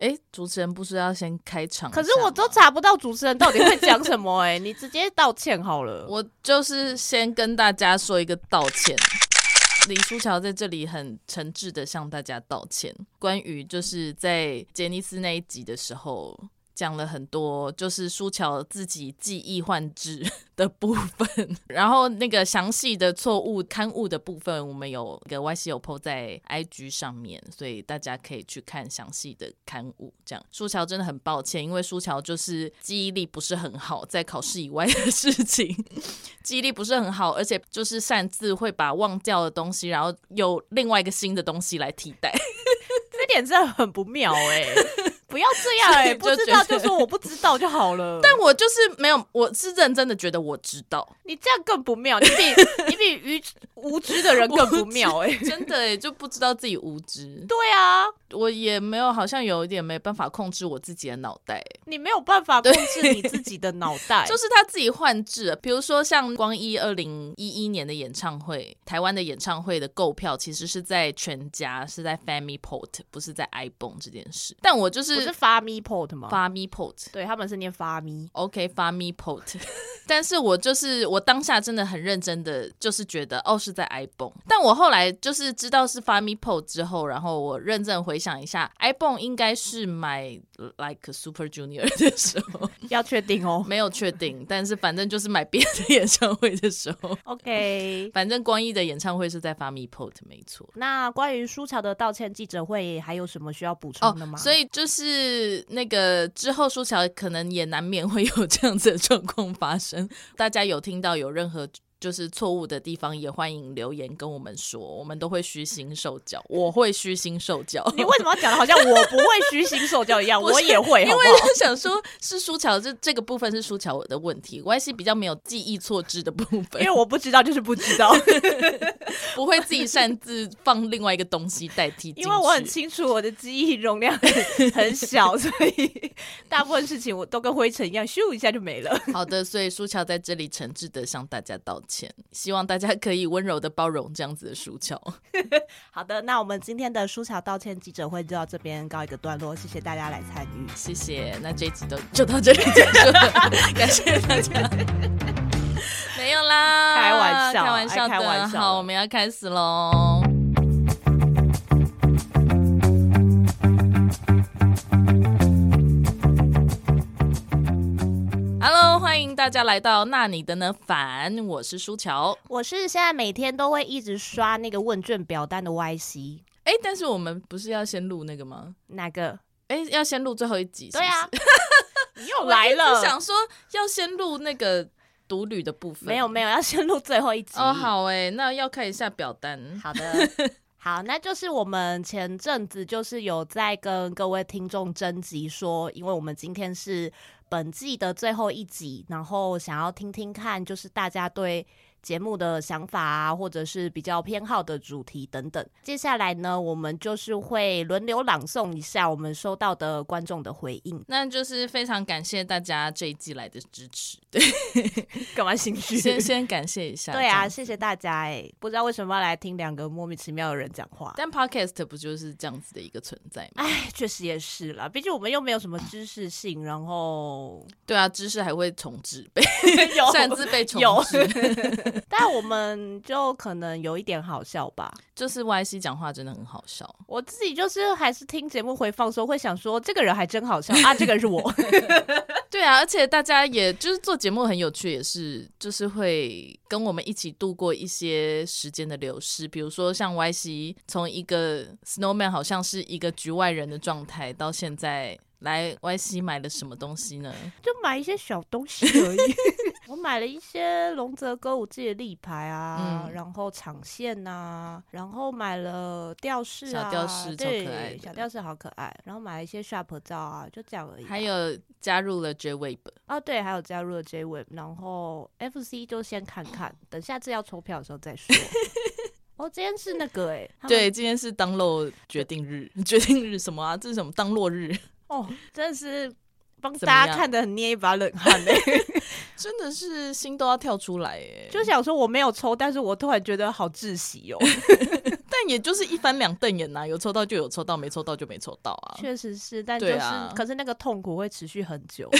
哎，主持人不是要先开场？可是我都查不到主持人到底会讲什么哎，你直接道歉好了。我就是先跟大家说一个道歉，李书乔在这里很诚挚的向大家道歉，关于就是在杰尼斯那一集的时候。讲了很多，就是舒乔自己记忆换置 的部分，然后那个详细的错误刊物的部分，我们有个 YC 有 po 在 IG 上面，所以大家可以去看详细的刊物。这样，舒乔真的很抱歉，因为舒乔就是记忆力不是很好，在考试以外的事情。记忆力不是很好，而且就是擅自会把忘掉的东西，然后有另外一个新的东西来替代，这点真的很不妙哎、不要这样哎、欸，不知道就说我不知道就好了。但我就是没有，我是认真的觉得我知道。你这样更不妙，你比 你比愚无知的人更不妙哎、欸，真的哎、欸，就不知道自己无知。对啊，我也没有，好像有一点没办法控制我自己的脑袋、欸。你没有办法控制你自己的脑袋，就是他自己换置。比如说像光一二零一一年的演唱会，台湾的演唱会的购票其实是在全家，是在 Family Port，不是在 ibon 这件事。但我就是。不是 FamiPort 吗？FamiPort，对，他们是念 Fami。OK，FamiPort。但是我就是我当下真的很认真的，就是觉得哦是在 iPhone。但我后来就是知道是 FamiPort 之后，然后我认真回想一下，iPhone 应该是买 Like Super Junior 的时候，要确定哦，没有确定。但是反正就是买别的演唱会的时候，OK。反正光一的演唱会是在 FamiPort，没错。那关于苏乔的道歉记者会，还有什么需要补充的吗？哦，所以就是。那个之后，苏乔可能也难免会有这样子的状况发生。大家有听到有任何？就是错误的地方，也欢迎留言跟我们说，我们都会虚心受教。我会虚心受教。你为什么要讲的好像我不会虚心受教一样？我也会好好，因为想说是舒乔，这这个部分是舒乔的问题，我还是比较没有记忆错置的部分。因为我不知道，就是不知道，不会自己擅自放另外一个东西代替。因为我很清楚我的记忆容量 很小，所以大部分事情我都跟灰尘一样，咻一下就没了。好的，所以舒乔在这里诚挚的向大家道歉。希望大家可以温柔的包容这样子的书樵。好的，那我们今天的书桥道歉记者会就到这边告一个段落，谢谢大家来参与，谢谢。那这一集都就到这里结束了，感谢大家。没有啦，开玩笑，开玩笑，开玩笑。好，我们要开始喽。欢迎大家来到那你的呢反，我是舒乔，我是现在每天都会一直刷那个问卷表单的 YC。哎，但是我们不是要先录那个吗？哪个？哎，要先录最后一集是不是？对啊，你又来了。想说要先录那个独旅的部分，没有没有，要先录最后一集。哦，好哎，那要看一下表单。好的，好，那就是我们前阵子就是有在跟各位听众征集说，因为我们今天是。本季的最后一集，然后想要听听看，就是大家对节目的想法啊，或者是比较偏好的主题等等。接下来呢，我们就是会轮流朗诵一下我们收到的观众的回应。那就是非常感谢大家这一季来的支持。对，干嘛心虚？先先感谢一下。对啊，谢谢大家。哎，不知道为什么要来听两个莫名其妙的人讲话。但 Podcast 不就是这样子的一个存在吗？哎，确实也是啦。毕竟我们又没有什么知识性，然后对啊，知识还会重置，被 擅自被重置。但我们就可能有一点好笑吧，就是 YC 讲话真的很好笑。我自己就是还是听节目回放的时候会想说，这个人还真好笑啊，这个人是我。对啊，而且大家也就是做节目很有趣，也是就是会跟我们一起度过一些时间的流逝。比如说像 YC 从一个 Snowman 好像是一个局外人的状态，到现在。来 YC 买了什么东西呢？就买一些小东西而已。我买了一些龙泽歌舞伎的立牌啊，嗯、然后长线啊，然后买了吊饰啊，小吊饰超可爱，小吊饰好可爱。然后买了一些 Sharp 照啊，就这样而已。还有加入了 J-Wave 啊，对，还有加入了 J-Wave。然后 FC 就先看看，等下次要抽票的时候再说。哦，今天是那个哎、欸，对，今天是当落决定日，决定日什么啊？这是什么当落日？哦，真的是帮大家看的很捏一把冷汗呢、欸，真的是心都要跳出来哎！就想说我没有抽，但是我突然觉得好窒息哦。但也就是一翻两瞪眼呐，有抽到就有抽到，没抽到就没抽到啊。确实是，但就是，啊、可是那个痛苦会持续很久。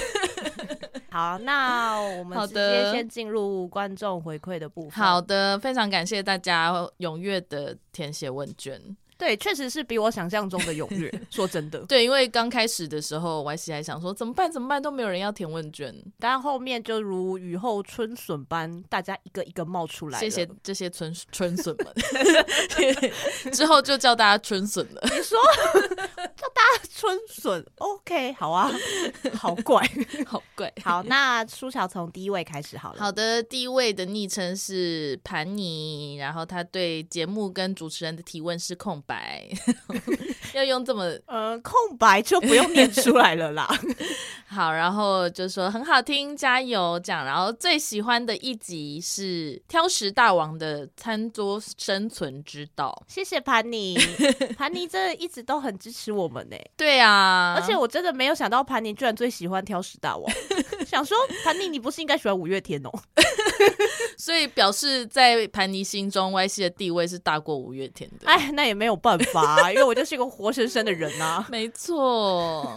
好，那我们直接先进入观众回馈的部分。好的，非常感谢大家踊跃的填写问卷。对，确实是比我想象中的踊跃。说真的，对，因为刚开始的时候，Y C 还想说怎么办？怎么办？都没有人要填问卷。但后面就如雨后春笋般，大家一个一个冒出来。谢谢这些春 春笋们。之后就叫大家春笋了。你说 叫大家春笋？OK，好啊，好怪，好怪。好，那舒乔从第一位开始好了。好的，第一位的昵称是盘尼，然后他对节目跟主持人的提问是空白，要用这么呃空白就不用念出来了啦。好，然后就说很好听，加油这样。然后最喜欢的一集是挑食大王的餐桌生存之道。谢谢盘尼，盘尼真的一直都很支持我们呢。对啊，而且我真的没有想到盘尼居然最喜欢挑食大王。想说盘尼，你不是应该喜欢五月天哦？所以表示在盘尼心中，Y C 的地位是大过五月天的。哎，那也没有办法啊，因为我就是一个活生生的人啊。没错，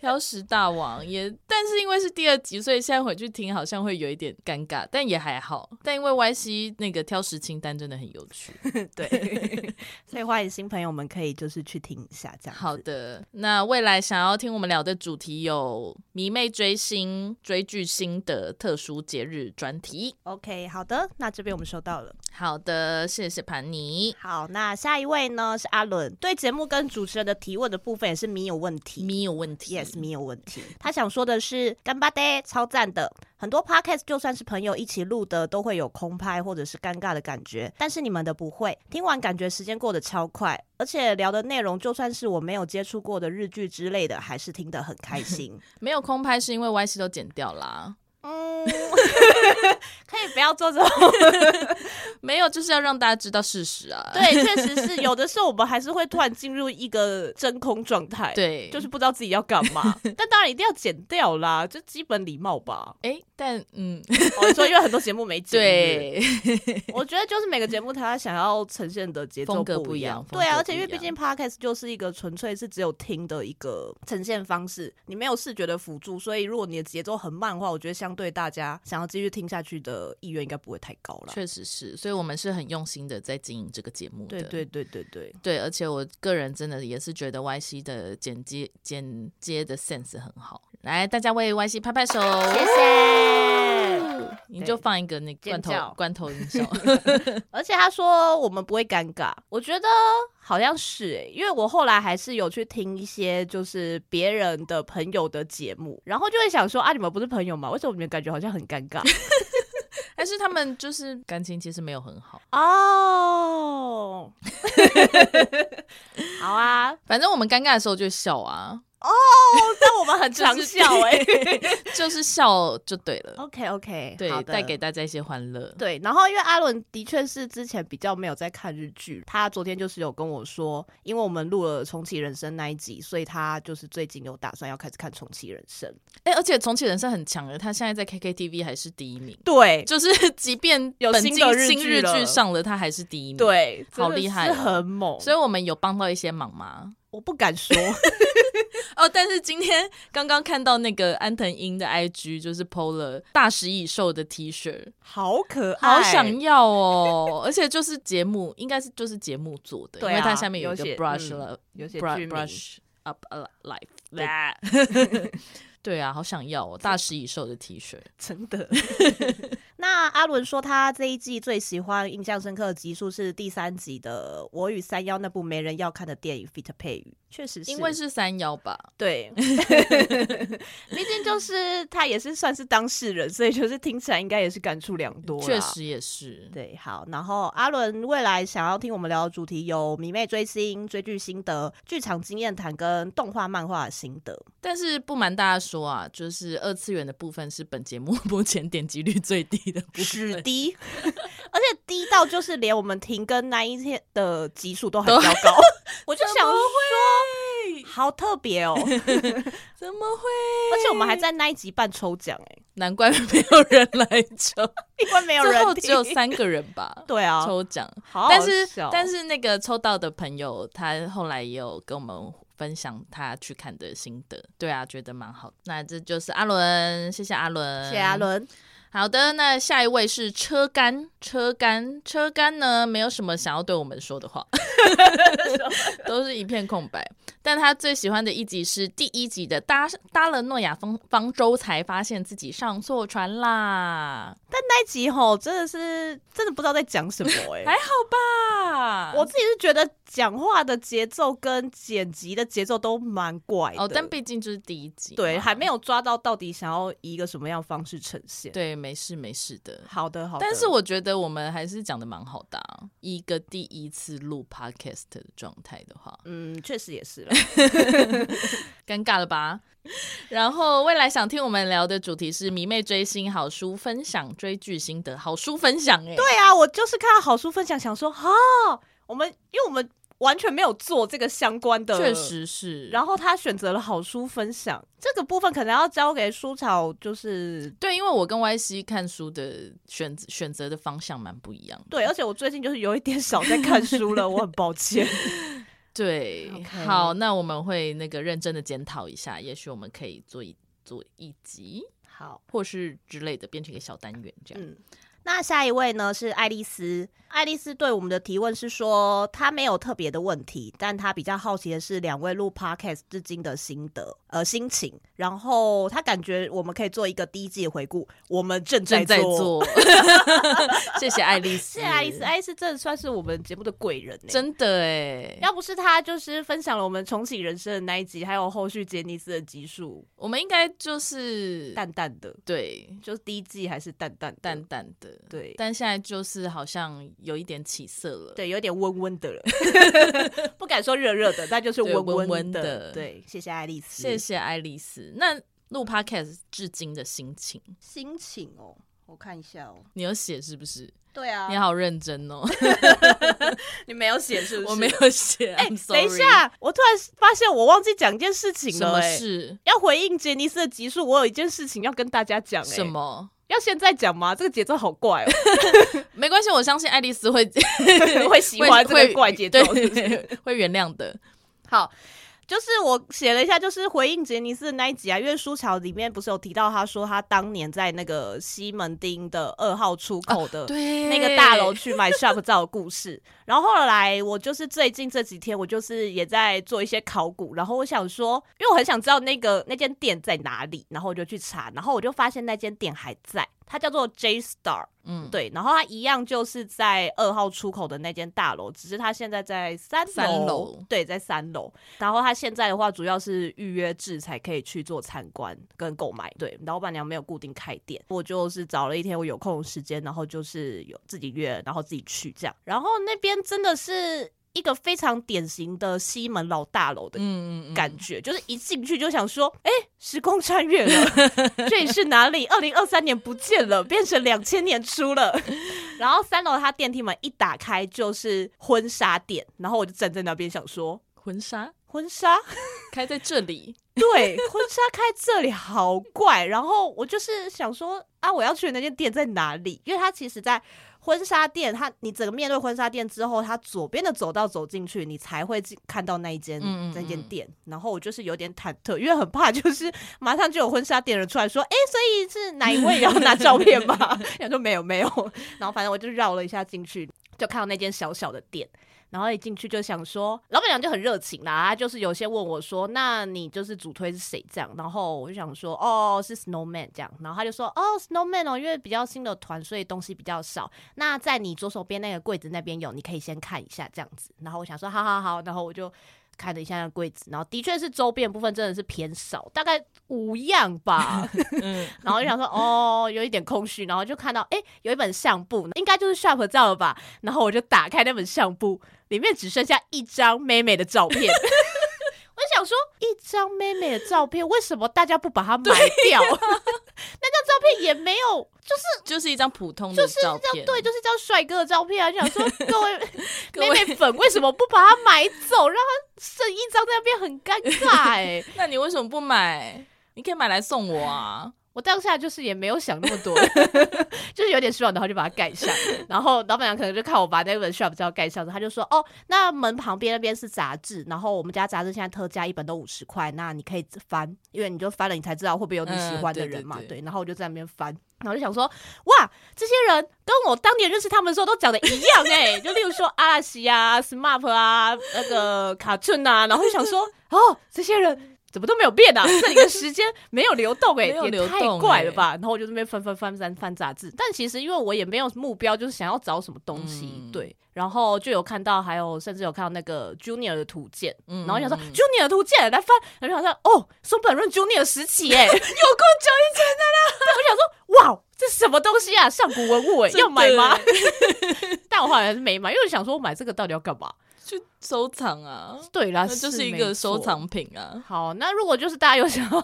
挑食大王也，但是因为是第二集，所以现在回去听好像会有一点尴尬，但也还好。但因为 Y C 那个挑食清单真的很有趣，对，所以欢迎新朋友们可以就是去听一下这样。好的，那未来想要听我们聊的主题有迷妹追星、追剧星的、特殊节日专题。OK，好的，那这边我们收到了。好的，谢谢盘尼。好，那下一位呢是阿伦，对节目跟主持人的提问的部分也是没有问题，没有问题，yes，咪有问题。他想说的是，干巴爹超赞的，很多 podcast 就算是朋友一起录的，都会有空拍或者是尴尬的感觉，但是你们的不会，听完感觉时间过得超快，而且聊的内容就算是我没有接触过的日剧之类的，还是听得很开心。没有空拍是因为 Y C 都剪掉啦。嗯，可以不要做这种，没有，就是要让大家知道事实啊。对，确实是有的时候我们还是会突然进入一个真空状态，对，就是不知道自己要干嘛。但当然一定要剪掉啦，就基本礼貌吧。哎、欸，但嗯，我、哦、说因为很多节目没剪，对，我觉得就是每个节目它想要呈现的节奏不一样，对啊，而且因为毕竟 Podcast 就是一个纯粹是只有听的一个呈现方式，你没有视觉的辅助，所以如果你的节奏很慢的话，我觉得相对大家想要继续听下去的意愿应该不会太高了。确实是，所以我们是很用心的在经营这个节目的。对对对对对对，而且我个人真的也是觉得 Y C 的剪接剪接的 sense 很好。来，大家为 Y C 拍拍手，谢谢。你就放一个那个罐头罐头音效。而且他说我们不会尴尬，我觉得好像是哎、欸，因为我后来还是有去听一些就是别人的朋友的节目，然后就会想说啊，你们不是朋友吗？为什么你们感觉好像很尴尬？但是他们就是感情其实没有很好哦。好啊，反正我们尴尬的时候就笑啊。哦，但我们很常笑哎、欸，就是笑就对了。OK OK，对，带给大家一些欢乐。对，然后因为阿伦的确是之前比较没有在看日剧，他昨天就是有跟我说，因为我们录了《重启人生》那一集，所以他就是最近有打算要开始看《重启人生》。哎、欸，而且《重启人生》很强的，他现在在 KKTV 还是第一名。对，就是即便有新的新日剧上了，他还是第一名。对，好厉害，很猛。所以我们有帮到一些忙吗？我不敢说 哦，但是今天刚刚看到那个安藤英的 IG，就是 PO 了大食蚁兽的 T 恤，好可爱，好想要哦！而且就是节目，应该是就是节目做的，因为它下面有一个 brush 了、嗯，有些 brush up a life。对啊，好想要哦！大食蚁兽的 T 恤，真的。那阿伦说他这一季最喜欢、印象深刻的集数是第三集的《我与三幺》那部没人要看的电影 Fit 配语，确实是因为是三幺吧？对，毕竟就是他也是算是当事人，所以就是听起来应该也是感触良多。确实也是。对，好，然后阿伦未来想要听我们聊的主题有迷妹追星、追剧心得、剧场经验谈跟动画漫画的心得。但是不瞒大家说。啊，就是二次元的部分是本节目 目前点击率最低的，是低，而且低到就是连我们停更那一天的集数都很糟糕。我就想说，好特别哦！怎么会？而且我们还在那一集办抽奖哎，难怪没有人来抽，因为没有人，最后只有三个人吧？对啊，抽奖，好好但是但是那个抽到的朋友，他后来也有跟我们分享他去看的心得，对啊，觉得蛮好。那这就是阿伦，谢谢阿伦，谢谢阿伦。好的，那下一位是车干，车干，车干呢，没有什么想要对我们说的话，都是一片空白。但他最喜欢的一集是第一集的搭搭了诺亚方方舟，才发现自己上错船啦。但那一集吼，真的是真的不知道在讲什么哎、欸，还好吧？我自己是觉得讲话的节奏跟剪辑的节奏都蛮怪的。哦，但毕竟就是第一集，对，还没有抓到到底想要以一个什么样的方式呈现。对。没事没事的，好的好的。但是我觉得我们还是讲的蛮好的，啊，一个第一次录 podcast 的状态的话，嗯，确实也是了，尴尬了吧？然后未来想听我们聊的主题是迷妹追星好书分享、追剧心得、好书分享。哎，对啊，我就是看到好书分享，想说哈，我们因为我们。完全没有做这个相关的，确实是。然后他选择了好书分享这个部分，可能要交给书草，就是对，因为我跟 Y C 看书的选选择的方向蛮不一样。对，而且我最近就是有一点少在看书了，我很抱歉。对，Okay. 好，那我们会那个认真的检讨一下，也许我们可以做一做一集，好，或是之类的，变成一个小单元这样。嗯那下一位呢是爱丽丝，爱丽丝对我们的提问是说，她没有特别的问题，但她比较好奇的是两位录 podcast 至今的心得呃心情，然后她感觉我们可以做一个第一季的回顾，我们正在做，在 做 谢谢爱丽丝，谢谢爱丽丝，爱丽丝真的算是我们节目的贵人，真的哎，要不是她就是分享了我们重启人生的那一集，还有后续杰尼斯的集数，我们应该就是淡淡的，对，就是第一季还是淡淡淡淡的。对，但现在就是好像有一点起色了，对，有点温温的了，不敢说热热的，但就是温温温的。对，谢谢爱丽丝，谢谢爱丽丝。那录 Podcast 至今的心情，心情哦，我看一下哦，你有写是不是？对啊，你好认真哦，你没有写是不是？我没有写。哎，等一下，我突然发现我忘记讲一件事情了，什么事？要回应杰尼斯的集数，我有一件事情要跟大家讲。什么？要现在讲吗？这个节奏好怪哦。没关系，我相信爱丽丝会会喜欢这个怪节奏，会原谅的。好。就是我写了一下，就是回应杰尼斯的那一集啊，因为书樵里面不是有提到，他说他当年在那个西门町的二号出口的那个大楼去买 shop 照的故事。然后后来我就是最近这几天，我就是也在做一些考古，然后我想说，因为我很想知道那个那间店在哪里，然后我就去查，然后我就发现那间店还在。它叫做 J Star，嗯，对，然后它一样就是在二号出口的那间大楼，只是它现在在三楼，三楼，对，在三楼。然后它现在的话，主要是预约制才可以去做参观跟购买。对，老板娘没有固定开店，我就是找了一天我有空的时间，然后就是有自己约，然后自己去这样。然后那边真的是。一个非常典型的西门老大楼的感觉，嗯嗯嗯，就是一进去就想说，哎、欸，时空穿越了，这里是哪里？二零二三年不见了，变成两千年初了。然后三楼它电梯门一打开就是婚纱店，然后我就站在那边想说，婚纱，婚纱开在这里，对，婚纱开这里好怪。然后我就是想说，啊，我要去的那间店在哪里？因为它其实在。婚纱店，它你整个面对婚纱店之后，它左边的走道走进去，你才会进看到那一间那间店。然后我就是有点忐忑，因为很怕，就是马上就有婚纱店人出来说：“哎、欸，所以是哪一位要拿照片吗？” 然后说没有没有。然后反正我就绕了一下进去，就看到那间小小的店。然后一进去就想说，老板娘就很热情啦，他就是有些问我说：“那你就是主推是谁？”这样，然后我就想说：“哦，是 Snowman 这样。”然后他就说：“哦，Snowman 哦，因为比较新的团，所以东西比较少。那在你左手边那个柜子那边有，你可以先看一下这样子。”然后我想说：“好好好。”然后我就看了一下那个柜子，然后的确是周边部分真的是偏少，大概五样吧。嗯，然后就想说：“哦，有一点空虚。”然后就看到哎，有一本相簿，应该就是 Shop 照了吧？然后我就打开那本相簿。里面只剩下一张妹妹的照片，我想说，一张妹妹的照片，为什么大家不把它买掉？啊、那张照片也没有就是就是一张普通的照片，对，就是一张帅哥的照片啊！就想说 各位妹妹粉为什么不把它买走，让它剩一张在那边很尴尬哎、欸？那你为什么不买？你可以买来送我啊！我当下就是也没有想那么多，就是有点失望，然后就把它盖上。然后老板娘可能就看我把那本 shop 照盖上，她就说：“哦，那门旁边那边是杂志，然后我们家杂志现在特价一本都五十块，那你可以翻，因为你就翻了，你才知道会不会有你喜欢的人嘛。嗯”对，对，对，对，然后我就在那边翻，然后就想说：“哇，这些人跟我当年认识他们的时候都长得一样哎、欸！就例如说阿拉西啊、SMAP 啊、那个卡顿啊，然后就想说：哦，这些人。”怎么都没有变啊？这里的时间没有流动哎、欸，也太怪了吧！然后我就这边翻翻翻翻翻杂志，但其实因为我也没有目标，就是想要找什么东西，嗯、对。然后就有看到，还有甚至有看到那个 Junior 的图鉴，嗯、然后想说 Junior 的图鉴来翻，然后想说哦，松本润 Junior 时期哎、欸，有够久以前的啦！我想说什么东西啊？上古文物哎、欸，要买吗？但我后来还是没买，因为我想说我买这个到底要干嘛？去收藏啊，对啦，那就是一个收藏品啊。好，那如果就是大家有想要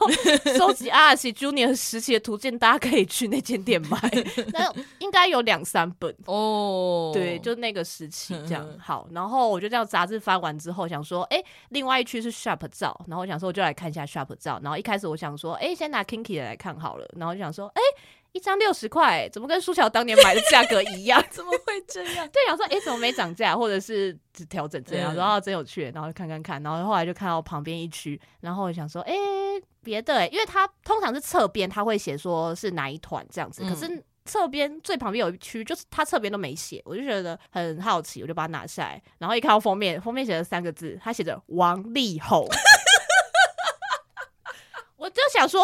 收集阿拉西 Junior 时期的图鉴，大家可以去那间店买，那应该有两三本哦。对，就那个时期这样。好，然后我就这样杂志翻完之后，想说，哎、欸，另外一区是 Sharp 照，然后我想说我就来看一下 Sharp 照。然后一开始我想说，哎、欸，先拿 Kinky 的来看好了。然后就想说，哎、欸。一张六十块，怎么跟苏乔当年买的价格一样？怎么会这样？对，想说，哎、欸，怎么没涨价，或者是只调整这样？然后真有趣，然后就看看看，然后后来就看到旁边一区，然后我想说，哎、欸，别的、欸，因为它通常是侧边，他会写说是哪一团这样子，可是侧边最旁边有一区，就是它侧边都没写，我就觉得很好奇，我就把它拿下来，然后一看到封面，封面写了三个字，它写着王力宏，我就想说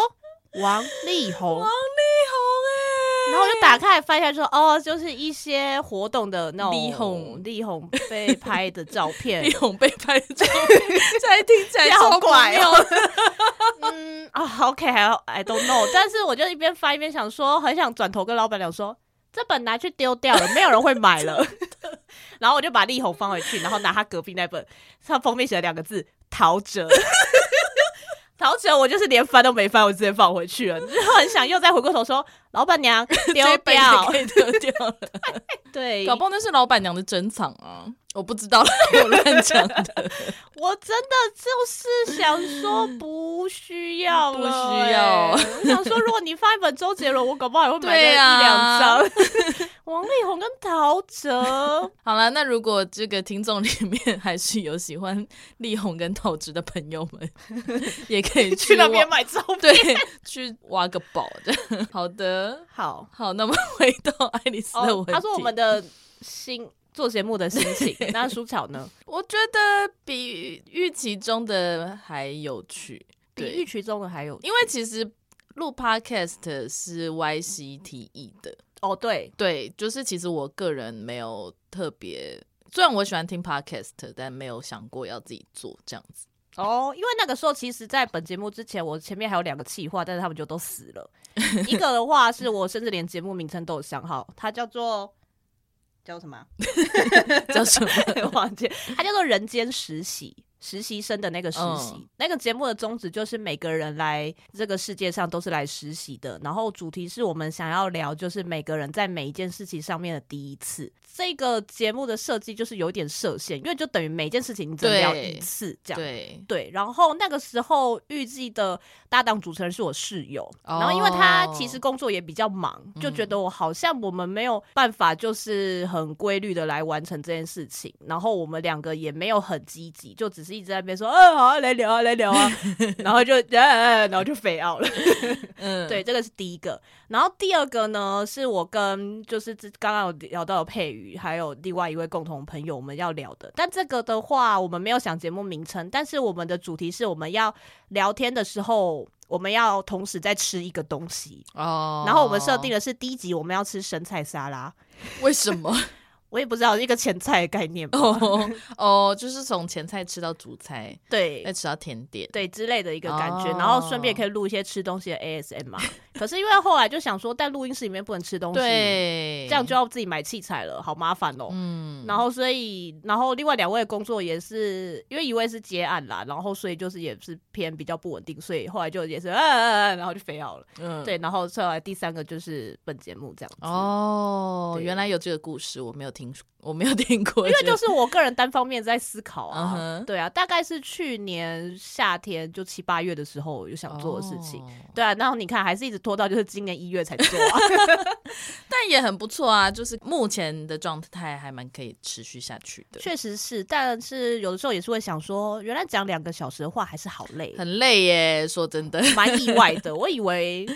王力宏。然后我就打开来翻一下，说哦，就是一些活动的那种力宏 力宏被拍的照片，力宏被拍的照片，现在听起来好怪哦。嗯啊、oh,，OK，I don't know。但是我就一边翻一边想说，很想转头跟老板娘说，这本拿去丢掉了，没有人会买了。然后我就把力宏放回去，然后拿他隔壁那本，他封面写了两个字：陶喆。陶喆，我就是连翻都没翻，我直接放回去了。然后很想又再回过头说，老板娘 丢掉，可以丢掉了。对，搞不好那是老板娘的珍藏啊。我不知道，我乱讲的。我真的就是想说不需要了，不需要。我想说，如果你放一本周杰伦，我搞不好也会买一两张。啊、王力宏跟陶喆。好了，那如果这个听众里面还是有喜欢力宏跟陶喆的朋友们，也可以去，去那边买照片，对，去挖个宝的。好的，好好，那么回到爱丽丝的问题，他说我们的心。做节目的心情，那舒巧呢？我觉得比预期中的还有趣，比预期中的还有趣。因为其实录 podcast 是 Y C T E 的哦，对对，就是其实我个人没有特别，虽然我喜欢听 podcast，但没有想过要自己做这样子哦。因为那个时候，其实，在本节目之前，我前面还有两个企划，但是他们就都死了。一个的话，是我甚至连节目名称都有想好，它叫做。叫什么？叫什么？忘记，它叫做《人间实习》。实习生的那个实习，嗯、那个节目的宗旨就是每个人来这个世界上都是来实习的。然后主题是我们想要聊，就是每个人在每一件事情上面的第一次。这个节目的设计就是有点设限，因为就等于每件事情你只聊一次这样。对对。然后那个时候预计的搭档主持人是我室友，哦、然后因为他其实工作也比较忙，就觉得我好像我们没有办法就是很规律的来完成这件事情。然后我们两个也没有很积极，就只是。一直在那边说，嗯，好啊，来聊啊，来聊啊，然后就，然后就飞奥了。嗯，对，这个是第一个。然后第二个呢，是我跟就是刚刚有聊到的佩瑜，还有另外一位共同朋友，我们要聊的。但这个的话，我们没有想节目名称，但是我们的主题是我们要聊天的时候，我们要同时在吃一个东西哦。然后我们设定的是第一集我们要吃生菜沙拉，为什么？我也不知道一个前菜的概念哦 哦，就是从前菜吃到主菜，对，再吃到甜点，对之类的一个感觉，然后顺便可以录一些吃东西的 ASM 嘛，可是因为后来就想说，在录音室里面不能吃东西，对，这样就要自己买器材了，好麻烦哦。嗯，然后所以，然后另外两位的工作也是，因为一位是接案啦，然后所以就是也是偏比较不稳定，所以后来就也是，嗯嗯嗯，然后就飞了。嗯，对，然后后来第三个就是本节目这样子。哦，对原来有这个故事，我没有听说。我没有听过，因为就是我个人单方面在思考啊，uh huh. 对啊，大概是去年夏天就七八月的时候有想做的事情，oh. 对啊，然后你看还是一直拖到就是今年一月才做啊，但也很不错啊，就是目前的状态还蛮可以持续下去的，确实是，但是有的时候也是会想说，原来讲两个小时的话还是好累，很累耶，说真的，蛮意外的，我以为。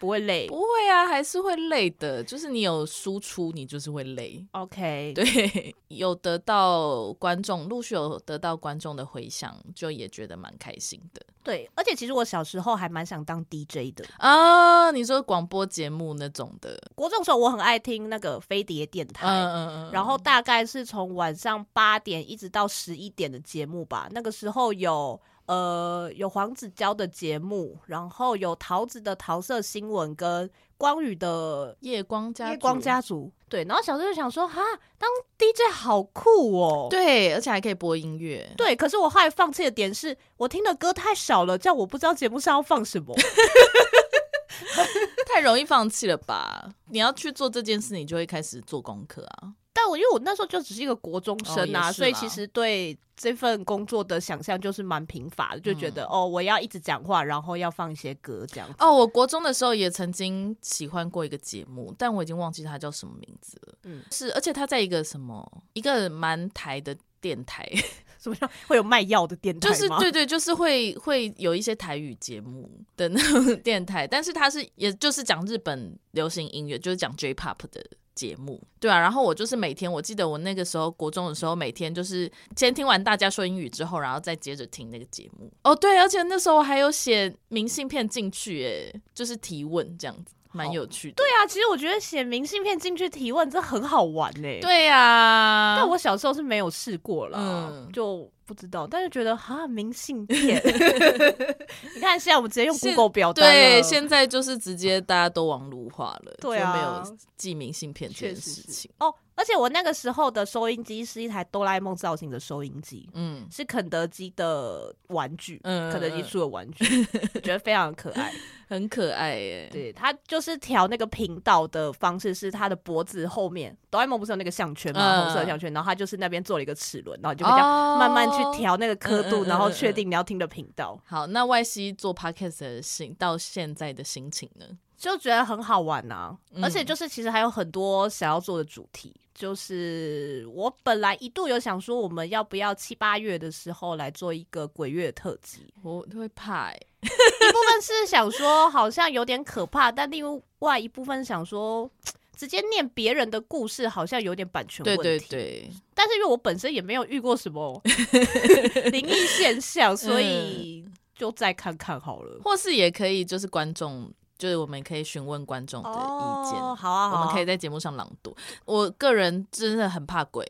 不会累，不会啊，还是会累的。就是你有输出，你就是会累。OK，对，有得到观众，陆续有得到观众的回响，就也觉得蛮开心的。对，而且其实我小时候还蛮想当 DJ 的啊。你说广播节目那种的，国中的时候我很爱听那个飞碟电台，嗯嗯嗯，然后大概是从晚上八点一直到十一点的节目吧。那个时候有。呃，有黄子佼的节目，然后有桃子的桃色新闻，跟光宇的夜光家夜光家族。对，然后小时候就想说，哈，当 DJ 好酷哦。对，而且还可以播音乐。对，可是我后来放弃的点是我听的歌太少了，叫我不知道节目上要放什么。太容易放弃了吧？你要去做这件事，你就会开始做功课啊。但我因为我那时候就只是一个国中生啊，哦、所以其实对这份工作的想象就是蛮贫乏的，就觉得、嗯、哦，我要一直讲话，然后要放一些歌这样子。哦，我国中的时候也曾经喜欢过一个节目，但我已经忘记它叫什么名字了。嗯，是，而且它在一个什么一个蛮台的电台，什么叫会有卖药的电台？就是对对，就是会会有一些台语节目的那种 电台，但是它是也就是讲日本流行音乐，就是讲 J-pop 的。节目对啊，然后我就是每天，我记得我那个时候国中的时候，每天就是先听完大家说英语之后，然后再接着听那个节目。哦，对，而且那时候我还有写明信片进去，哎，就是提问这样子，蛮有趣的。对啊，其实我觉得写明信片进去提问这很好玩呢。对啊，但我小时候是没有试过了，嗯，就。不知道，但是觉得哈明信 片，你看现在我们直接用 Google 表单，对，现在就是直接大家都网络化了，对啊，没有寄明信片这件事情哦。而且我那个时候的收音机是一台哆啦 A 梦造型的收音机，嗯，是肯德基的玩具，嗯，肯德基出的玩具，我觉得非常可爱。很可爱耶，对，它就是调那个频道的方式，是它的脖子后面，哆啦 A 梦不是有那个项圈嘛？红色项圈，然后它就是那边做了一个齿轮，然后就会这样慢慢去调那个刻度，然后确定你要听的频道。好，那外西做 podcast 的心到现在的心情呢？就觉得很好玩呐，而且就是其实还有很多想要做的主题。就是我本来一度有想说，我们要不要七八月的时候来做一个鬼月特辑？我会怕，一部分是想说好像有点可怕，但另外一部分想说，直接念别人的故事好像有点版权问题。对对对。但是因为我本身也没有遇过什么 灵异现象，所以就再看看好了。或是也可以，就是观众。就是我们可以询问观众的意见，哦，好啊，好啊，我们可以在节目上朗读。我个人真的很怕鬼，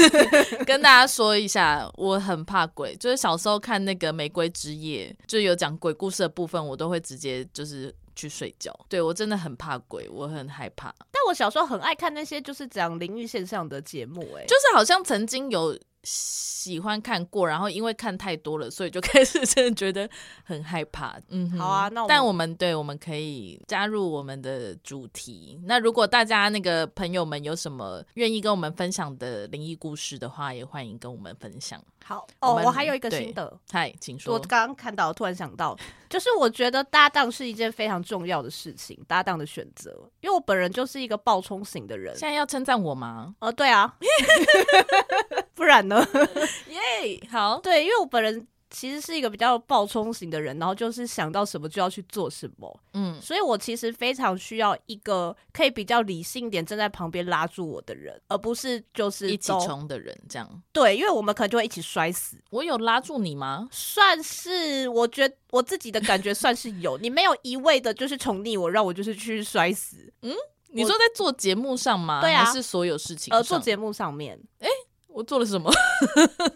跟大家说一下，我很怕鬼。就是小时候看那个《玫瑰之夜》，就有讲鬼故事的部分，我都会直接就是去睡觉。对，我真的很怕鬼，我很害怕。但我小时候很爱看那些就是讲灵异现象的节目，哎，就是好像曾经有。喜欢看过，然后因为看太多了，所以就开始真的觉得很害怕。嗯，好啊，那我但我们对我们可以加入我们的主题。那如果大家那个朋友们有什么愿意跟我们分享的灵异故事的话，也欢迎跟我们分享。好哦，我，还有一个心得，嗨，请说。我刚刚看到，突然想到，就是我觉得搭档是一件非常重要的事情，搭档的选择，因为我本人就是一个暴冲型的人。现在要称赞我吗？呃，对啊，不然呢？耶，yeah, 好，对，因为我本人。其实是一个比较暴冲型的人，然后就是想到什么就要去做什么，嗯，所以我其实非常需要一个可以比较理性点站在旁边拉住我的人，而不是就是一起冲的人这样。对，因为我们可能就会一起摔死。我有拉住你吗？算是，我觉得我自己的感觉算是有。你没有一味的就是宠溺我，让我就是去摔死。嗯，你说在做节目上吗？对啊，还是所有事情？呃，做节目上面。哎，我做了什么？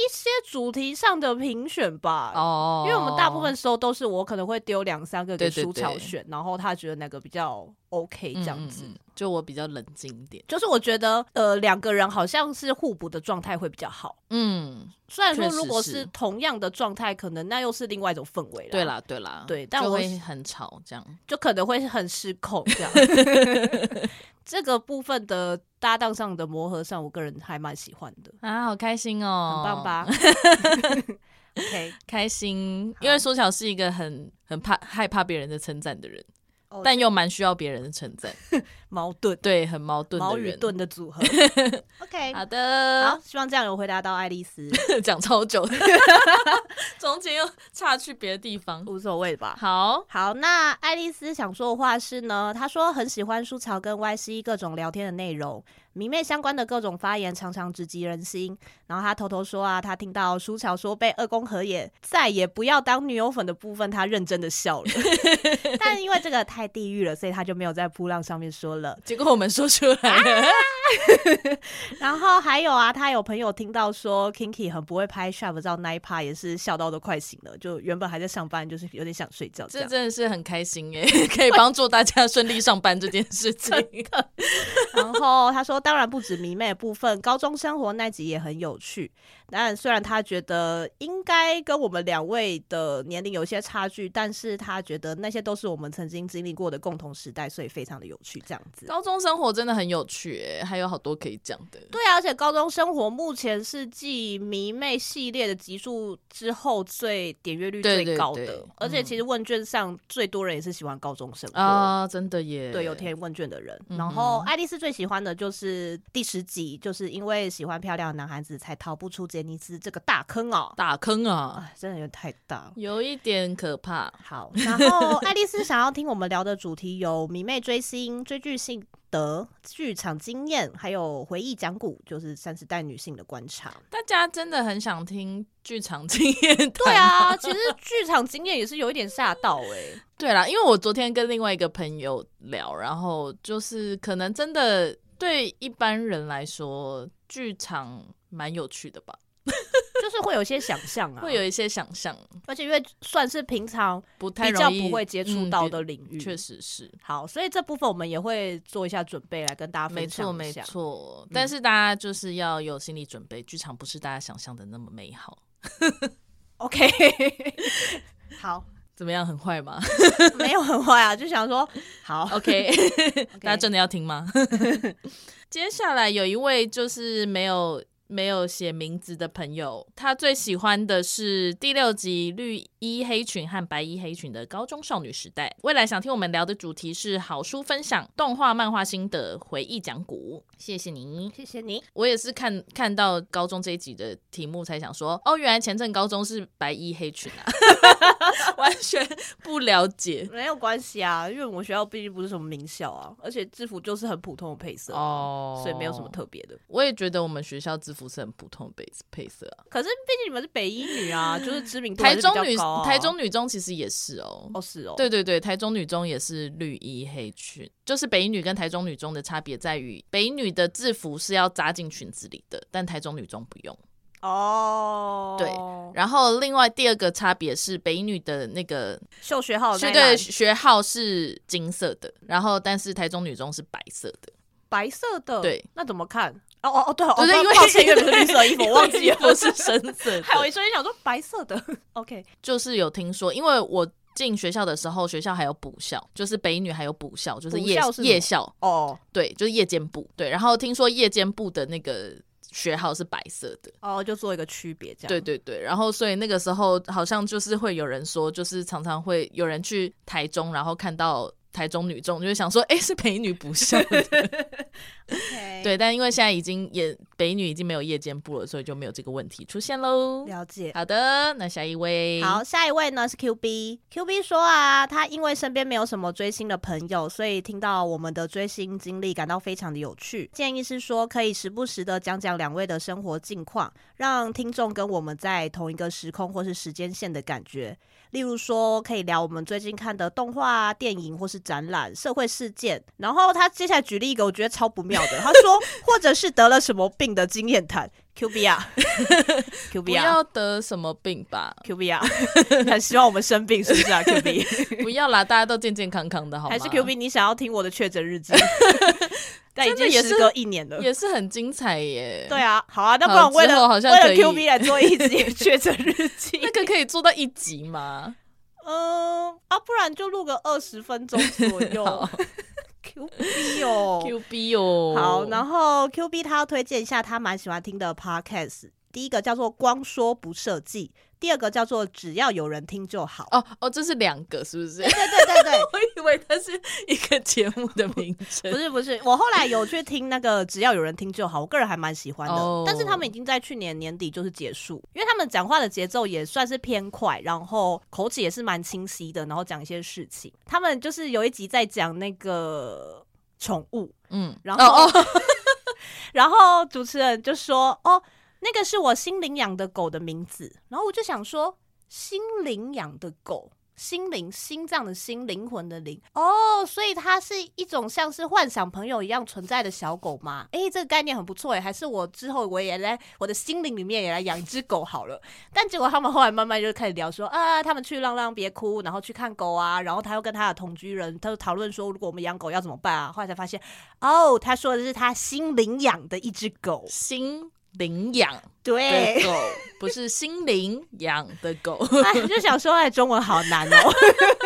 嗯。一些主题上的评选吧。哦，因为我们大部分时候都是我可能会丢两三个给苏巧选，然后他觉得哪个比较 OK 这样子。嗯嗯嗯，就我比较冷静一点，就是我觉得呃两个人好像是互补的状态会比较好。嗯，虽然说如果是同样的状态，可能那又是另外一种氛围了。对啦，对啦，对，但我会很吵，这样就可能会很失控这样。这个部分的搭档上的磨合上，我个人还蛮喜欢的啊，好开心哦，很棒吧？OK，开心，因为书樵是一个很很怕害怕别人的称赞的人。Oh, 但又蛮需要别人的称赞，矛盾，对，很矛盾的矛与盾的组合。OK，好的，好，希望这样有回答到爱丽丝。讲超久，中间又岔去别的地方，无所谓吧。好好，那爱丽丝想说的话是呢，她说很喜欢书樵跟 YC 各种聊天的内容。迷妹相关的各种发言常常直击人心，然后他偷偷说啊，他听到舒乔说被二宫和也再也不要当女友粉的部分，他认真的笑了。但因为这个太地狱了，所以他就没有在铺浪上面说了。结果我们说出来了。啊、然后还有啊，他有朋友听到说 Kinky 很不会拍 Shop 照那一趴，也是笑到都快醒了。就原本还在上班，就是有点想睡觉这。这真的是很开心耶，可以帮助大家顺利上班这件事情。然后他说。当然不止迷妹的部分，高中生活那集也很有趣。但虽然他觉得应该跟我们两位的年龄有些差距，但是他觉得那些都是我们曾经经历过的共同时代，所以非常的有趣。这样子，高中生活真的很有趣，哎，还有好多可以讲的。对啊，而且高中生活目前是继迷妹系列的集数之后最点阅率最高的，而且其实问卷上最多人也是喜欢高中生活啊，真的耶。对，有填问卷的人。然后爱丽丝最喜欢的就是第十集，就是因为喜欢漂亮的男孩子才逃不出杰尼斯这个大坑哦，大坑啊，真的有点太大，有一点可怕。好，然后爱丽丝想要听我们聊的主题有迷妹追星、追剧心得、剧场经验，还有回忆讲古，就是三十代女性的观察。大家真的很想听剧场经验？对啊，其实剧场经验也是有一点吓到哎、欸。对啦，因为我昨天跟另外一个朋友聊，然后就是可能真的对一般人来说，剧场蛮有趣的吧。就是会有一些想象啊，会有一些想象，而且因为算是平常不太比较不会接触到的领域，确、嗯、实是。好，所以这部分我们也会做一下准备来跟大家分享一下。没错，没错。但是大家就是要有心理准备，剧、嗯、场不是大家想象的那么美好。OK，好，怎么样？很坏吗？没有很坏啊，就想说好。OK. 大家真的要听吗？接下来有一位就是没有。没有写名字的朋友，他最喜欢的是第六集绿衣黑裙和白衣黑裙的高中少女时代。未来想听我们聊的主题是好书分享、动画、漫画心得、回忆讲古。谢谢你，谢谢你。我也是看看到高中这一集的题目才想说，哦，原来前阵高中是白衣黑裙啊，完全不了解。没有关系啊，因为我们学校毕竟不是什么名校啊，而且制服就是很普通的配色哦，所以没有什么特别的。我也觉得我们学校制服。不是很普通的配色啊，可是毕竟你们是北一女啊，就是知名度、啊、台中女台中女中其实也是哦，哦是哦，对对对，台中女中也是绿衣黑裙，就是北一女跟台中女中的差别在于，北一女的制服是要扎进裙子里的，但台中女中不用哦。对，然后另外第二个差别是北一女的那个绣学号，是对学号是金色的，然后但是台中女中是白色的，白色的，对，那怎么看？哦哦哦，对，对对，因为前一个是绿色衣服，我忘记了，不是深色。还有一瞬间想说白色的，OK，就是有听说，因为我进学校的时候，学校还有补校，就是北女还有补校，就是夜校夜校哦，对，就是夜间部，对。然后听说夜间部的那个学号是白色的，哦，就做一个区别，这样。对对对，然后所以那个时候好像就是会有人说，就是常常会有人去台中，然后看到。台中女中就是想说，哎、欸，是北女补校的，okay. 对，但因为现在已经也北女已经没有夜间部了，所以就没有这个问题出现喽。了解，好的，那下一位，好，下一位呢是 Q B，Q B 说啊，他因为身边没有什么追星的朋友，所以听到我们的追星经历感到非常的有趣。建议是说，可以时不时的讲讲两位的生活近况，让听众跟我们在同一个时空或是时间线的感觉。例如说，可以聊我们最近看的动画、电影或是展览、社会事件。然后他接下来举例一个我觉得超不妙的，他说，或者是得了什么病的经验谈。Q B 啊，Q B 啊，不要得什么病吧，Q B 啊，很希望我们生病是不是啊？Q B，不要啦，大家都健健康康的好吗？还是 Q B？你想要听我的确诊日记？但已经时隔一年了，也是很精彩耶。对啊，好啊，那不然为了为了 Q B 来做一集 确诊日记，那个可以做到一集吗？嗯啊，不然就录个二十分钟左右。Q B 哦，Q B 哦，好，然后 Q B 他要推荐一下他蛮喜欢听的 Podcast，第一个叫做“光说不设计”。第二个叫做只要有人听就好哦哦，这是两个是不是？对对对对，我以为它是一个节目的名称。不是不是，我后来有去听那个只要有人听就好，我个人还蛮喜欢的。哦、但是他们已经在去年年底就是结束，因为他们讲话的节奏也算是偏快，然后口齿也是蛮清晰的，然后讲一些事情。他们就是有一集在讲那个宠物，嗯，然后哦哦 然后主持人就说哦。那个是我心领养的狗的名字，然后我就想说，心领养的狗，心灵心脏的心，灵魂的灵，哦，所以它是一种像是幻想朋友一样存在的小狗吗？诶，这个概念很不错诶，还是我之后我也来我的心灵里面也来养一只狗好了。但结果他们后来慢慢就开始聊说啊，他们去浪浪别哭，然后去看狗啊，然后他又跟他的同居人，他就讨论说，如果我们养狗要怎么办啊？后来才发现，哦，他说的是他心领养的一只狗，心。领养对狗不是心灵养的狗，哎，就想说，哎，中文好难哦，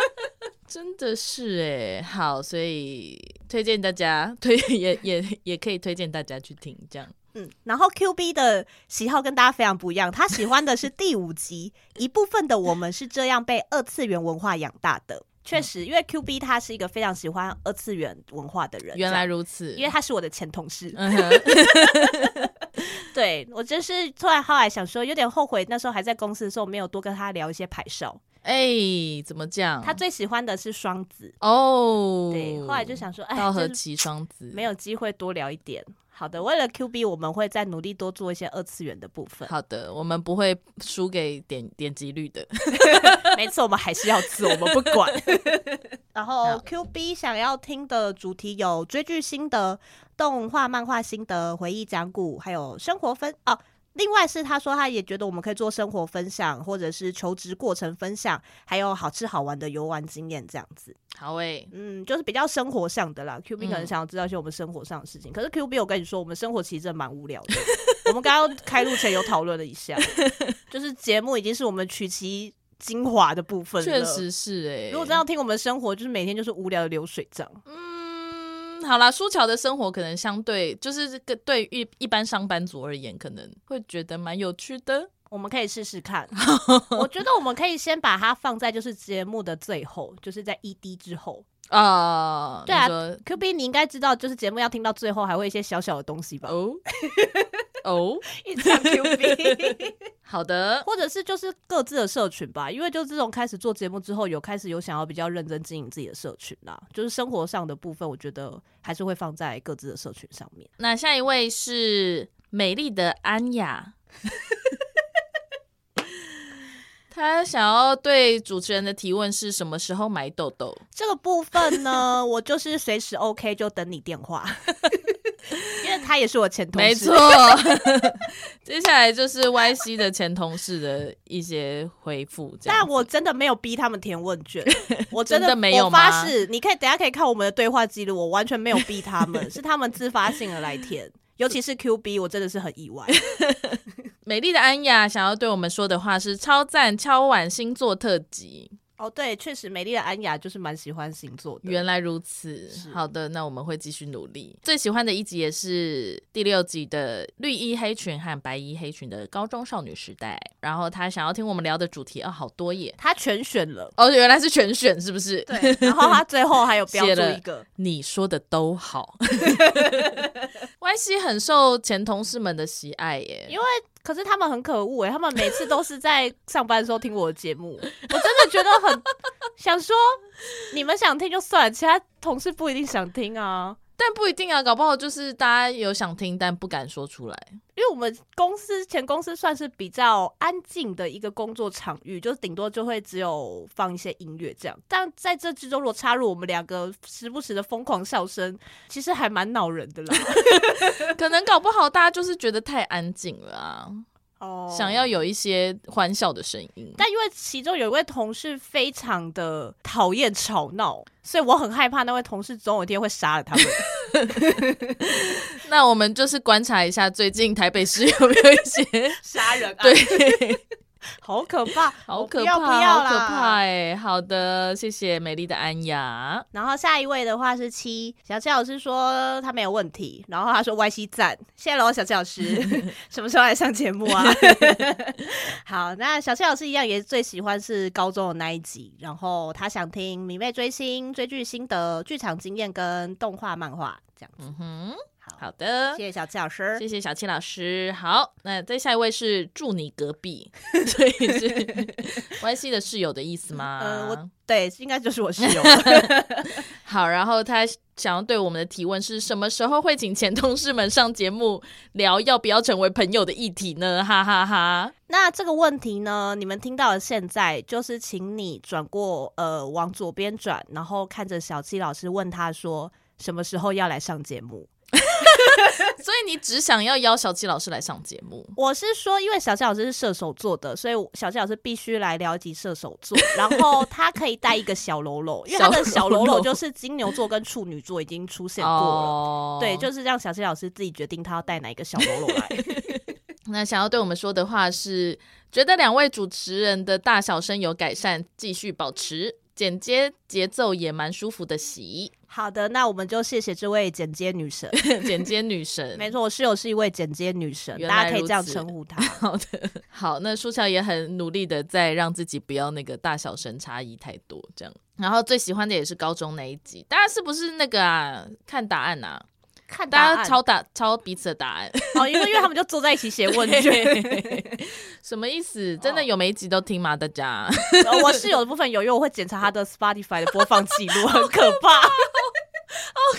真的是哎，好，所以推荐大家推也也也可以推荐大家去听这样，嗯，然后 Q B 的喜好跟大家非常不一样，他喜欢的是第五集一部分的我们是这样被二次元文化养大的。确实，因为 Q B 他是一个非常喜欢二次元文化的人。原来如此，因为他是我的前同事。对，我就是突然后来想说，有点后悔那时候还在公司的时候没有多跟他聊一些牌手。哎、欸，怎么讲？他最喜欢的是双子哦。对，后来就想说，哎，稻荷崎双子没有机会多聊一点。好的，为了 Q B，我们会再努力多做一些二次元的部分。好的，我们不会输给点点击率的。没错，我们还是要做，我们不管。然后 Q B 想要听的主题有追剧心得、动画漫画心得、回忆讲古，还有生活分哦。另外是他说他也觉得我们可以做生活分享，或者是求职过程分享，还有好吃好玩的游玩经验这样子。好诶、欸，嗯，就是比较生活上的啦。Q B 可能想要知道一些我们生活上的事情，嗯、可是 Q B 我跟你说，我们生活其实真的蛮无聊的。我们刚刚开录前有讨论了一下，就是节目已经是我们取其精华的部分了。确实是诶、欸，如果真要听我们生活，就是每天就是无聊的流水账。嗯。好啦，舒乔的生活可能相对就是这个对于一般上班族而言，可能会觉得蛮有趣的。我们可以试试看。我觉得我们可以先把它放在就是节目的最后，就是在 ED 之后啊。对啊，Q B 你应该知道，就是节目要听到最后还会一些小小的东西吧？哦。哦，一场 Q B，好的，或者是就是各自的社群吧，因为就自从开始做节目之后，有开始有想要比较认真经营自己的社群啦，就是生活上的部分，我觉得还是会放在各自的社群上面。那下一位是美丽的安雅，他想要对主持人的提问是什么时候买豆豆？这个部分呢，我就是随时 OK，就等你电话。因为他也是我前同事，没错。接下来就是 YC 的前同事的一些回复，但我真的没有逼他们填问卷，我真的，没有。我发誓，你可以等下可以看我们的对话记录，我完全没有逼他们，是他们自发性的来填。尤其是 QB，我真的是很意外。美丽的安雅想要对我们说的话是超赞敲碗星座特辑。哦，对，确实，美丽的安雅就是蛮喜欢星座的。原来如此，好的，那我们会继续努力。最喜欢的一集也是第六集的绿衣黑裙和白衣黑裙的高中少女时代。然后他想要听我们聊的主题哦，好多耶，他全选了。哦，原来是全选，是不是？对。然后他最后还有标注一个，你说的都好。YC 很受前同事们的喜爱耶，因为。可是他们很可恶哎、他们每次都是在上班的时候听我的节目，我真的觉得很想说，你们想听就算，其他同事不一定想听啊。但但不一定啊，搞不好就是大家有想听，但不敢说出来。因为我们公司前公司算是比较安静的一个工作场域，就是顶多就会只有放一些音乐这样。但在这之中，如果插入我们两个时不时的疯狂笑声，其实还蛮恼人的啦。可能搞不好大家就是觉得太安静了啊。想要有一些欢笑的声音，但因为其中有一位同事非常的讨厌吵闹，所以我很害怕那位同事总有一天会杀了他们。那我们就是观察一下，最近台北市有没有一些 杀人案？对。好可怕，好可怕，不要不要好可怕哎！好的，谢谢美丽的安雅。然后下一位的话是七小七老师说他没有问题，然后他说 Y C 赞，谢谢喽，小七老师，什么时候来上节目啊？好，那小七老师一样也最喜欢是高中的那一集，然后他想听迷妹追星、追剧心得、剧场经验跟动画漫画这样子。嗯哼。好的，谢谢小七老师，谢谢小七老师。好，那再下一位是住你隔壁，所以是 YC 的室友的意思吗？呃，我对，应该就是我室友。好，然后他想要对我们的提问是什么时候会请前同事们上节目聊要不要成为朋友的议题呢？哈哈哈。那这个问题呢，你们听到了现在就是，请你转过呃往左边转，然后看着小七老师问他说什么时候要来上节目。所以你只想要邀小七老师来上节目？我是说，因为小七老师是射手座的，所以小七老师必须来聊一集射手座。然后他可以带一个小喽啰，因为他的 小喽啰就是金牛座跟处女座已经出现过了。哦、对，就是让小七老师自己决定他要带哪一个小喽啰来。那想要对我们说的话是：觉得两位主持人的大小声有改善，继续保持。剪接节奏也蛮舒服的，洗。好的，那我们就谢谢这位剪接女神。剪接女神，没错，我室友是一位剪接女神，大家可以这样称呼她。好的，好，那舒乔也很努力的在让自己不要那个大小声差异太多，这样。然后最喜欢的也是高中那一集，大家是不是那个啊？看答案啊？看大家抄答抄彼此的答案 哦，因为因为他们就坐在一起写问卷，什么意思？真的有每一集都听吗？大家？哦、我室友的部分有，因为我会检查他的 Spotify 的播放记录，很可怕，好可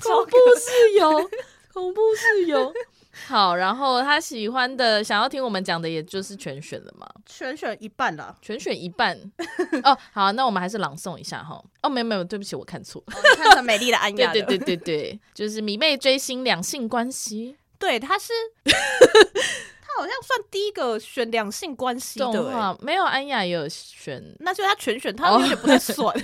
怕，恐怖室友，恐怖室友。好，然后他喜欢的、想要听我们讲的，也就是全选了嘛？全选一半了，全选一半。哦，好，那我们还是朗诵一下哈。哦，没有没有，对不起，我看错，哦、看成美丽的安 雅。对对对对对，就是迷妹追星两性关系。对，他是他好像算第一个选两性关系的没有安雅也有选，那就他全选，他有点不太算。哦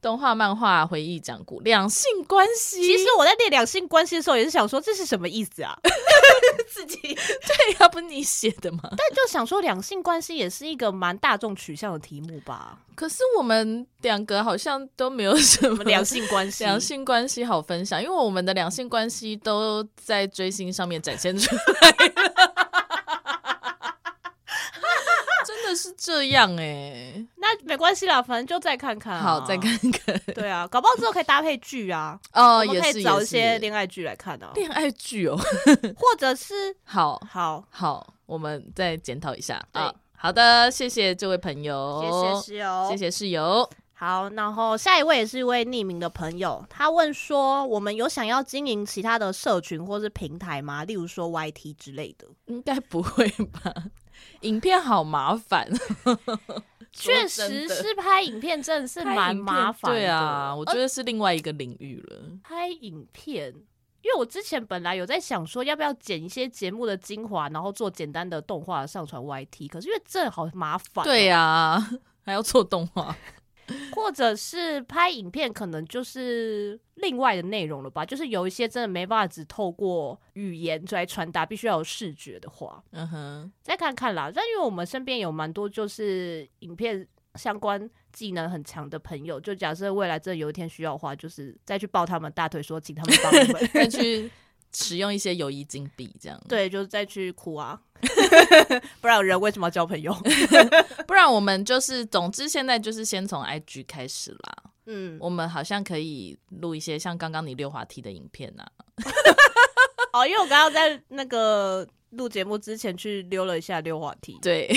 动画、漫画、回忆讲古两性关系。其实我在念两性关系的时候，也是想说这是什么意思啊？自己 对，啊不你写的吗？但就想说两性关系也是一个蛮大众取向的题目吧。可是我们两个好像都没有什么两性关系，两性关系好分享，因为我们的两性关系都在追星上面展现出来。是这样哎、欸，那没关系啦，反正就再看看、啊。好，再看看。对啊，搞不好之后可以搭配剧啊。哦，也可以找一些恋爱剧来看啊。恋爱剧哦，或者是 好好好，我们再检讨一下啊。好的，谢谢这位朋友，谢谢室友，谢谢室友。好，然后下一位也是一位匿名的朋友，他问说：我们有想要经营其他的社群或是平台吗？例如说 YT 之类的？应该不会吧。影片好麻烦，确实是拍影片真的是 蛮麻烦。对啊，我觉得是另外一个领域了。拍影片，因为我之前本来有在想说，要不要剪一些节目的精华，然后做简单的动画上传 YT，可是因为这好麻烦。对啊，还要做动画。或者是拍影片，可能就是另外的内容了吧？就是有一些真的没办法只透过语言来传达，必须要有视觉的话，嗯哼，再看看啦。但因为我们身边有蛮多就是影片相关技能很强的朋友，就假设未来真的有一天需要的话，就是再去抱他们大腿，说请他们帮我们 再去使用一些友谊金币，这样对，就是再去哭啊。不然人为什么要交朋友？不然我们就是，总之现在就是先从 IG 开始啦。嗯，我们好像可以录一些像刚刚你溜滑梯的影片呐、啊。哦，因为我刚刚在那个录节目之前去溜了一下溜滑梯。对，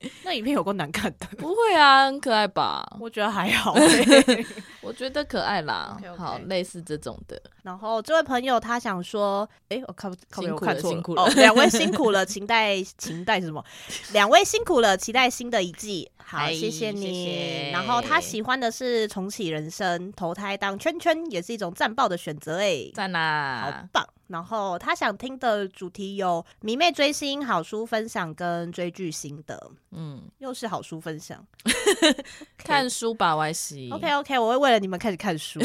那影片有够难看的。不会啊，很可爱吧？我觉得还好、欸。我我觉得可爱啦。okay, okay. 好，类似这种的。然后这位朋友他想说，哎、欸，我看看没有看错，辛苦了，两、哦、位辛苦了，请待，请待什么？两位辛苦了，期待新的一季。好，谢谢你。谢谢。然后他喜欢的是重启人生，投胎当圈圈也是一种战报的选择，哎，赞啦，好棒。然后他想听的主题有迷妹追星、好书分享跟追剧心得。嗯，又是好书分享. 看书吧，Y C。OK OK，我会为了你们开始看书。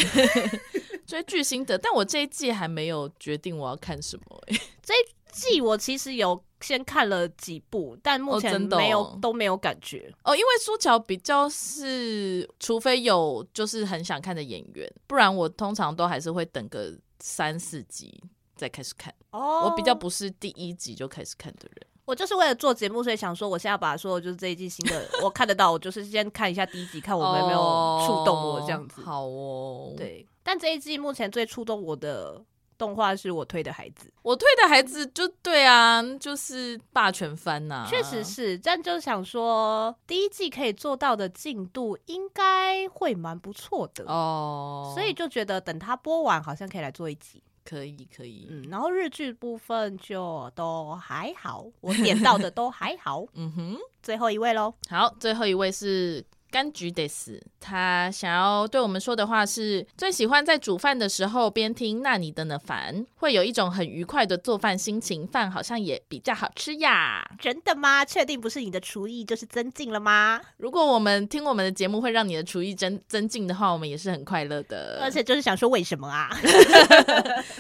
追剧心得，但我这一季还没有决定我要看什么。这一季我其实有先看了几部，但目前没有、哦、都没有感觉哦。因为书樵比较是，除非有就是很想看的演员，不然我通常都还是会等个三四集。再开始看哦，oh, 我比较不是第一集就开始看的人。我就是为了做节目，所以想说，我现在要把说就是这一季新的我看得到，我就是先看一下第一集，看我们有没有触动我这样子。Oh, 好哦，对。但这一季目前最触动我的动画是我推的孩子，我推的孩子就对啊，就是霸权番呐、啊，确实是。但就是想说，第一季可以做到的进度应该会蛮不错的哦，oh. 所以就觉得等他播完，好像可以来做一集。可以可以，嗯，然后日剧部分就都还好，我点到的都还好，嗯哼，最后一位喽，好，最后一位是。柑橘得死，他想要对我们说的话是：最喜欢在煮饭的时候边听那你的呢烦，会有一种很愉快的做饭心情，饭好像也比较好吃呀。真的吗？确定不是你的厨艺就是增进了吗？如果我们听我们的节目会让你的厨艺增增进的话，我们也是很快乐的。而且就是想说为什么啊？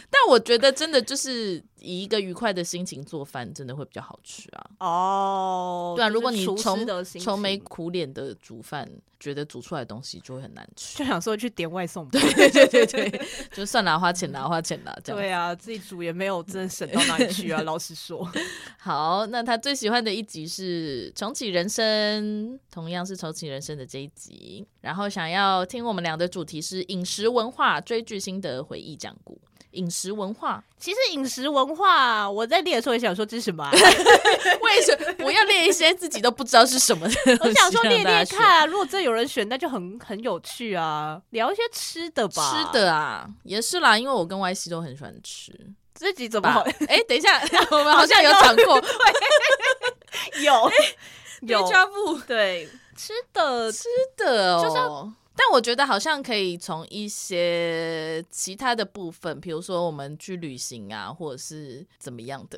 但我觉得真的就是。以一个愉快的心情做饭，真的会比较好吃啊！哦，对啊，如果你愁愁眉苦脸的煮饭，觉得煮出来的东西就会很难吃，就想说去点外送。对 对对对，就算拿花钱拿花钱拿这样。对啊，自己煮也没有真的省到哪里去啊！老实说，好，那他最喜欢的一集是重启人生，同样是重启人生的这一集，然后想要听我们俩的主题是饮食文化、追剧心得、回忆讲故。饮食文化，其实饮食文化，我在列的时候也想说这是什么、啊？为什么我要列一些自己都不知道是什么的？我想说列列看啊，如果真有人选，那就很很有趣啊，聊一些吃的吧。吃的啊，也是啦，因为我跟 Y C 都很喜欢吃。自己怎么好？哎，等一下，我们好像有讲过，有。有。家布对。吃的。吃的哦。就是但我觉得好像可以从一些其他的部分，比如说我们去旅行啊，或者是怎么样的，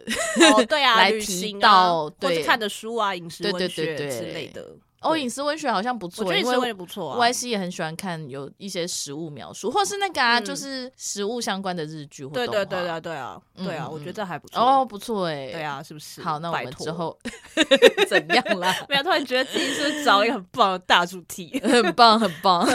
哦，对啊，来提到对，或者看的书啊、饮食文学之类的。哦，隐私文学好像不错，隐私文学不错啊。Y C 也很喜欢看有一些食物描述，或是那个啊，就是食物相关的日剧或。对对对对对啊，对啊，我觉得这还不错哦，不错哎。对啊，是不是？好，那我们之后 怎样啦？没有，突然觉得自己是不是找一个很棒的大主题，很 棒很棒。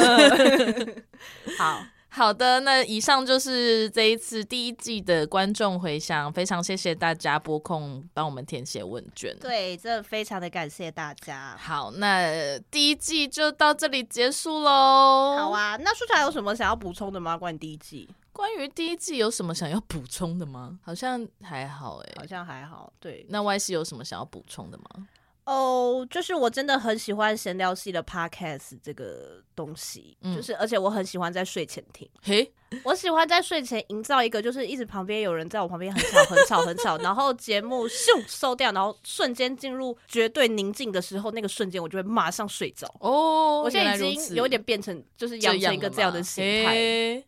好。好的，那以上就是这一次第一季的观众回响，非常谢谢大家拨空帮我们填写问卷。对，真的非常的感谢大家。好，那第一季就到这里结束喽。好啊，那书樵有什么想要补充的吗？关于第一季？关于第一季有什么想要补充的吗？好像还好哎、欸，好像还好。对，那 Y C 有什么想要补充的吗？哦，oh, 就是我真的很喜欢闲聊系的 podcast 这个东西，嗯、就是而且我很喜欢在睡前听。嘿。我喜欢在睡前营造一个，就是一直旁边有人在我旁边很吵很吵很吵，然后节目咻收掉，然后瞬间进入绝对宁静的时候，那个瞬间我就会马上睡着。哦，我现在已经有点变成就是养成一个这样的心态。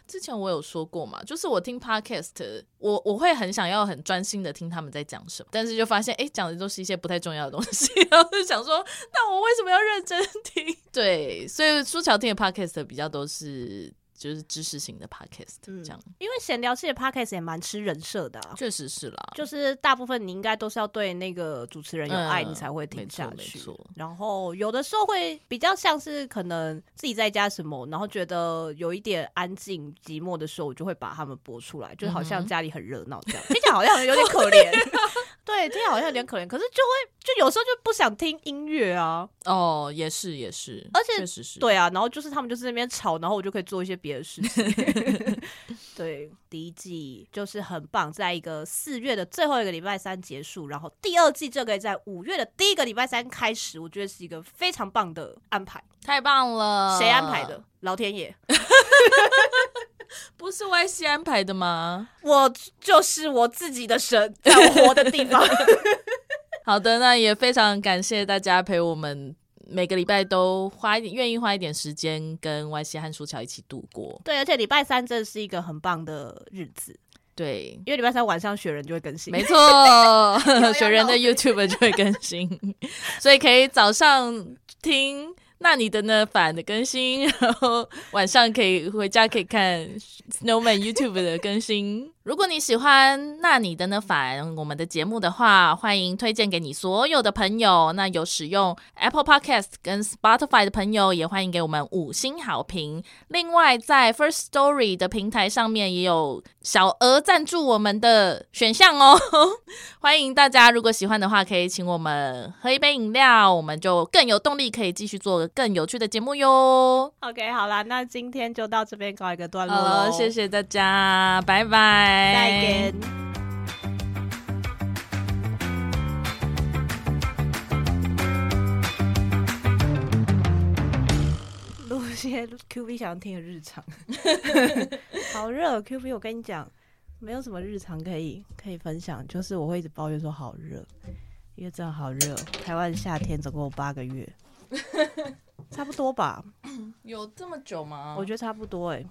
之前我有说过嘛，就是我听 podcast，我我会很想要很专心的听他们在讲什么，但是就发现哎，讲的都是一些不太重要的东西，然后就想说，那我为什么要认真听？对，所以舒乔听的 podcast 比较都是。就是知识型的 podcast，这样，嗯、因为闲聊系的 podcast 也蛮吃人设的，啊，确实是啦。就是大部分你应该都是要对那个主持人有爱，你才会听下去。嗯、然后有的时候会比较像是可能自己在家什么，然后觉得有一点安静寂寞的时候，我就会把他们播出来，就好像家里很热闹这样。听起来好像有点可怜。对对，听好像有点可怜，可是就会就有时候就不想听音乐啊。哦，也是也是，而且确实是对啊，然后就是他们就是那边吵，然后我就可以做一些别的事情。对，第一季就是很棒，在一个四月的最后一个礼拜三结束，然后第二季就可以在五月的第一个礼拜三开始，我觉得是一个非常棒的安排。太棒了！谁安排的？老天爷。不是 YC 安排的吗？我就是我自己的神，在我活的地方。好的，那也非常感谢大家陪我们每个礼拜都花一点，愿意花一点时间跟 YC 和舒乔一起度过。对，而且礼拜三真的是一个很棒的日子。对，因为礼拜三晚上雪人就会更新。没错，雪人的 YouTube 就会更新，所以可以早上听。那你的呢？反的更新，然后晚上可以回家可以看 Snowman YouTube 的更新。如果你喜欢那你的呢反我们的节目的话，欢迎推荐给你所有的朋友。那有使用 Apple Podcast 跟 Spotify 的朋友，也欢迎给我们五星好评。另外，在 First Story 的平台上面也有小额赞助我们的选项哦。欢迎大家，如果喜欢的话，可以请我们喝一杯饮料，我们就更有动力可以继续做更有趣的节目哟。OK，好啦，那今天就到这边告一个段落喽，谢谢大家，拜拜。再见。录一些 Q B 想听的日常，好热。Q B，我跟你讲，没有什么日常可以可以分享，就是我会一直抱怨说好热，因为真的好热。台湾夏天总共有八个月，差不多吧？有这么久吗？我觉得差不多哎、欸。